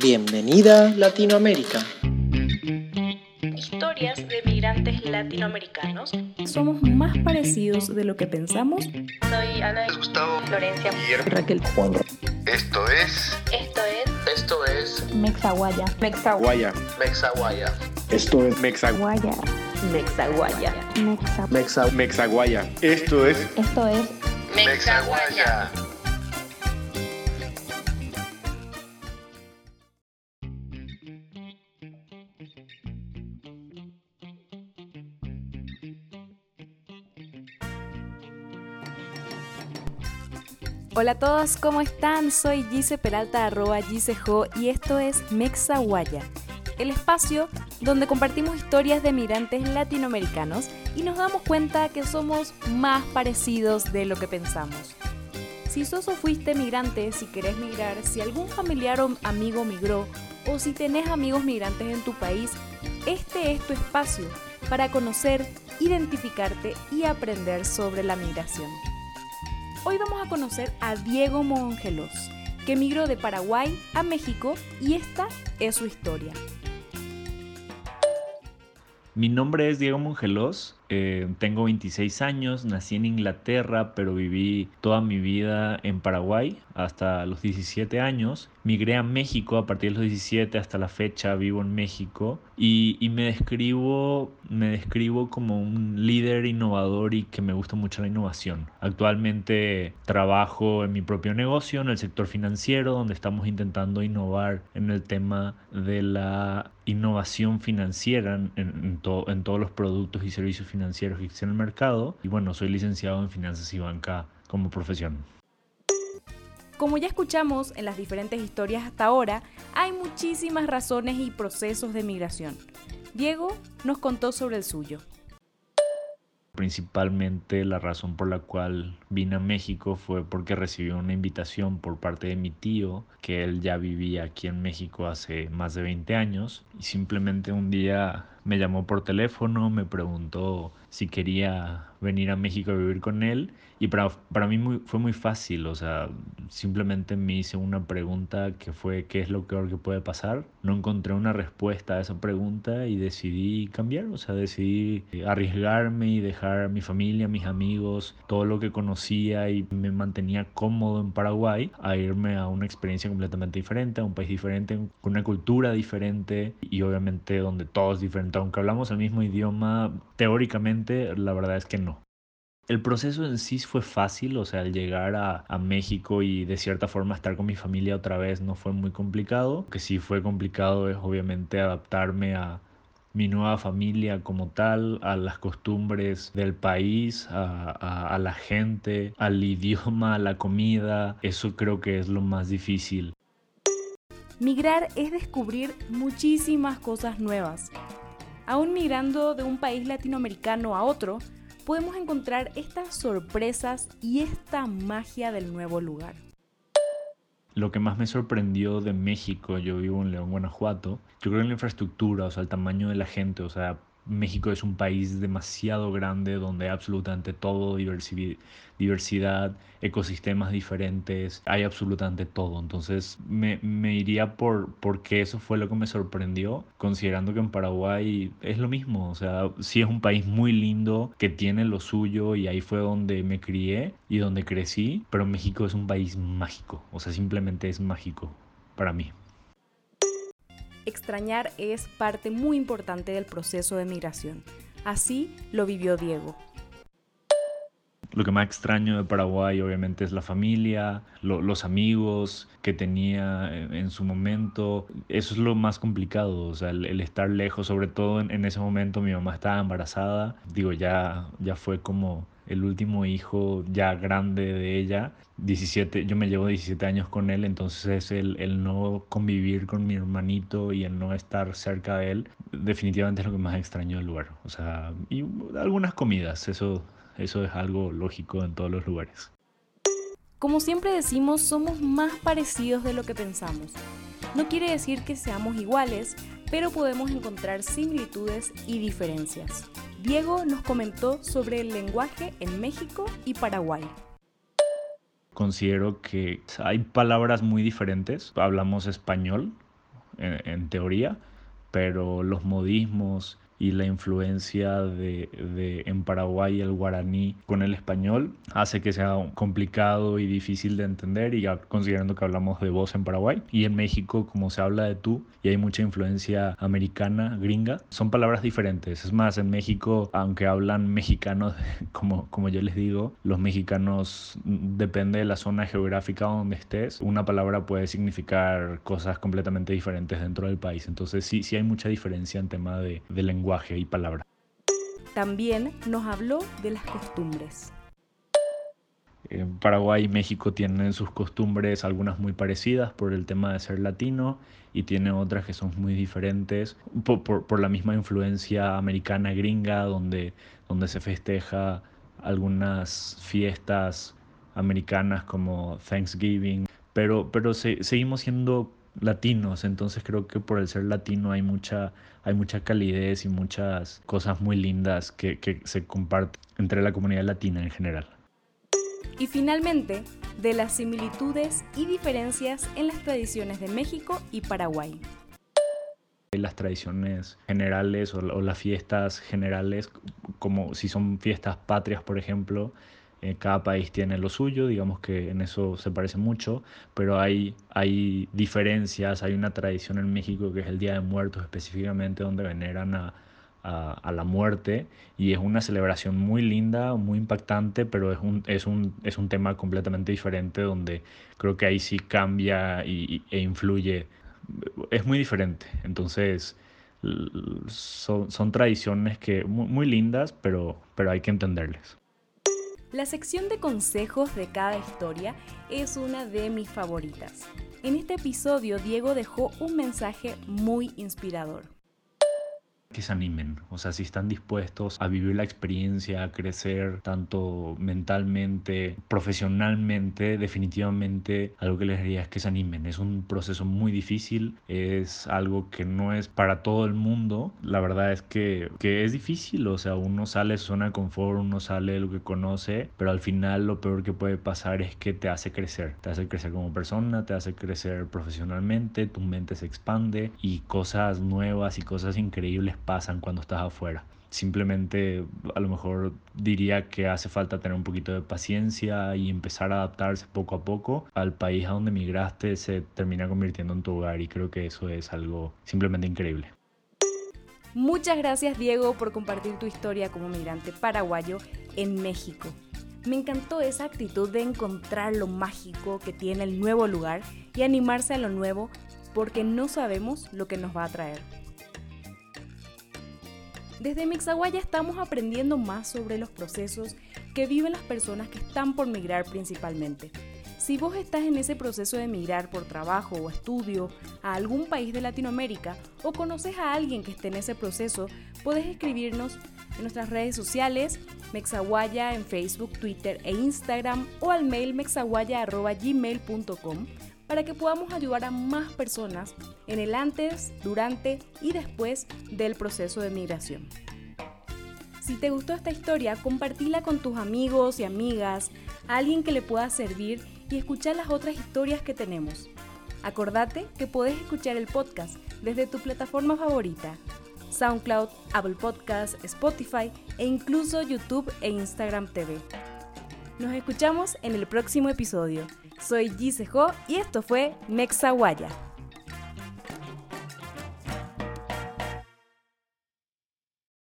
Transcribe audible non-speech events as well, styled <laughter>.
Bienvenida Latinoamérica. Historias de migrantes latinoamericanos. Somos más parecidos de lo que pensamos. Soy Ana Gustavo, Florencia, Raquel, Juan. Esto es. Esto es Esto es. Mexaguaya. Mexaguaya. Mexaguaya. Esto es Mexaguaya. Mexaguaya. Mexa. Mexaguaya. Esto es. Esto es Mexaguaya. Hola a todos, ¿cómo están? Soy Gise Peralta, arroba Gisejo, y esto es Mexaguaya, el espacio donde compartimos historias de migrantes latinoamericanos y nos damos cuenta que somos más parecidos de lo que pensamos. Si sos o fuiste migrante, si querés migrar, si algún familiar o amigo migró, o si tenés amigos migrantes en tu país, este es tu espacio para conocer, identificarte y aprender sobre la migración. Hoy vamos a conocer a Diego Mongelos, que migró de Paraguay a México y esta es su historia. Mi nombre es Diego Mongelos, eh, tengo 26 años, nací en Inglaterra, pero viví toda mi vida en Paraguay hasta los 17 años. Migré a México a partir de los 17 hasta la fecha, vivo en México y, y me, describo, me describo como un líder innovador y que me gusta mucho la innovación. Actualmente trabajo en mi propio negocio, en el sector financiero, donde estamos intentando innovar en el tema de la innovación financiera en, en, to, en todos los productos y servicios financieros financieros que existen en el mercado y bueno, soy licenciado en finanzas y banca como profesión. Como ya escuchamos en las diferentes historias hasta ahora, hay muchísimas razones y procesos de migración. Diego nos contó sobre el suyo. Principalmente la razón por la cual vine a México fue porque recibí una invitación por parte de mi tío, que él ya vivía aquí en México hace más de 20 años, y simplemente un día me llamó por teléfono, me preguntó si quería venir a México a vivir con él y para, para mí muy, fue muy fácil, o sea, simplemente me hice una pregunta que fue ¿qué es lo peor que puede pasar? No encontré una respuesta a esa pregunta y decidí cambiar, o sea, decidí arriesgarme y dejar a mi familia, a mis amigos, todo lo que conocía y me mantenía cómodo en Paraguay a irme a una experiencia completamente diferente, a un país diferente, con una cultura diferente y obviamente donde todo es diferente, aunque hablamos el mismo idioma, teóricamente la verdad es que no. El proceso en sí fue fácil, o sea, al llegar a, a, México y de cierta forma estar con mi familia otra vez no fue muy complicado. Lo que sí fue complicado es obviamente adaptarme a mi nueva familia como tal, a las costumbres del país, a, a, a la gente, al idioma, a la comida. Eso creo que es lo más difícil. Migrar es descubrir muchísimas cosas nuevas. Aún migrando de un país latinoamericano a otro, podemos encontrar estas sorpresas y esta magia del nuevo lugar. Lo que más me sorprendió de México, yo vivo en León, Guanajuato, yo creo en la infraestructura, o sea, el tamaño de la gente, o sea, México es un país demasiado grande donde hay absolutamente todo, diversidad, ecosistemas diferentes, hay absolutamente todo. Entonces me, me, iría por porque eso fue lo que me sorprendió, considerando que en Paraguay es lo mismo. O sea, sí es un país muy lindo que tiene lo suyo y ahí fue donde me crié y donde crecí, pero México es un país mágico. O sea, simplemente es mágico para mí extrañar es parte muy importante del proceso de migración. Así lo vivió Diego. Lo que más extraño de Paraguay obviamente es la familia, lo, los amigos que tenía en, su momento. Eso es lo más complicado, o sea, el, el estar lejos, sobre todo en, en, ese momento mi mamá estaba embarazada. Digo, ya, ya fue como el último hijo ya grande de ella. 17, yo me llevo 17 años con él, entonces el, el no convivir con mi hermanito y el no estar cerca de él, definitivamente es lo que más extraño del lugar. O sea, y algunas comidas, eso, eso es algo lógico en todos los lugares. Como siempre decimos, somos más parecidos de lo que pensamos. No quiere decir que seamos iguales, pero podemos encontrar similitudes y diferencias. Diego nos comentó sobre el lenguaje en México y Paraguay. Considero que hay palabras muy diferentes. Hablamos español, en, en teoría, pero los modismos y la influencia de, de, en Paraguay el guaraní con el español hace que sea complicado y difícil de entender y considerando que hablamos de voz en Paraguay y en México como se habla de tú y hay mucha influencia americana, gringa, son palabras diferentes. Es más, en México, aunque hablan mexicanos, <laughs> como, como yo les digo, los mexicanos depende de la zona geográfica donde estés, una palabra puede significar cosas completamente diferentes dentro del país. Entonces sí, sí hay mucha diferencia en tema de, de lenguaje y palabra. También nos habló de las costumbres. Paraguay y México tienen sus costumbres, algunas muy parecidas por el tema de ser latino y tiene otras que son muy diferentes por, por, por la misma influencia americana gringa donde, donde se festeja algunas fiestas americanas como Thanksgiving, pero, pero se, seguimos siendo latinos, entonces creo que por el ser latino hay mucha, hay mucha calidez y muchas cosas muy lindas que, que se comparten entre la comunidad latina en general. Y finalmente, de las similitudes y diferencias en las tradiciones de México y Paraguay. Las tradiciones generales o, o las fiestas generales, como si son fiestas patrias, por ejemplo, eh, cada país tiene lo suyo, digamos que en eso se parece mucho, pero hay, hay diferencias, hay una tradición en México que es el Día de Muertos específicamente, donde veneran a, a, a la muerte y es una celebración muy linda, muy impactante, pero es un, es un, es un tema completamente diferente donde creo que ahí sí cambia y, e influye, es muy diferente, entonces son, son tradiciones que muy, muy lindas, pero, pero hay que entenderles. La sección de consejos de cada historia es una de mis favoritas. En este episodio Diego dejó un mensaje muy inspirador que se animen, o sea, si están dispuestos a vivir la experiencia, a crecer tanto mentalmente, profesionalmente, definitivamente algo que les diría es que se animen. Es un proceso muy difícil, es algo que no es para todo el mundo. La verdad es que, que es difícil, o sea, uno sale de su zona de confort, uno sale de lo que conoce, pero al final lo peor que puede pasar es que te hace crecer, te hace crecer como persona, te hace crecer profesionalmente, tu mente se expande y cosas nuevas y cosas increíbles pasan cuando estás afuera. Simplemente a lo mejor diría que hace falta tener un poquito de paciencia y empezar a adaptarse poco a poco al país a donde migraste se termina convirtiendo en tu hogar y creo que eso es algo simplemente increíble. Muchas gracias Diego por compartir tu historia como migrante paraguayo en México. Me encantó esa actitud de encontrar lo mágico que tiene el nuevo lugar y animarse a lo nuevo porque no sabemos lo que nos va a traer. Desde Mixaguaya estamos aprendiendo más sobre los procesos que viven las personas que están por migrar principalmente. Si vos estás en ese proceso de migrar por trabajo o estudio a algún país de Latinoamérica o conoces a alguien que esté en ese proceso, puedes escribirnos en nuestras redes sociales, Mexaguaya en Facebook, Twitter e Instagram o al mail mexaguaya.gmail.com para que podamos ayudar a más personas en el antes, durante y después del proceso de migración. Si te gustó esta historia, compartila con tus amigos y amigas, a alguien que le pueda servir y escuchar las otras historias que tenemos. Acordate que puedes escuchar el podcast desde tu plataforma favorita, SoundCloud, Apple Podcasts, Spotify e incluso YouTube e Instagram TV. Nos escuchamos en el próximo episodio. Soy Gisejo y esto fue Mexaguaya.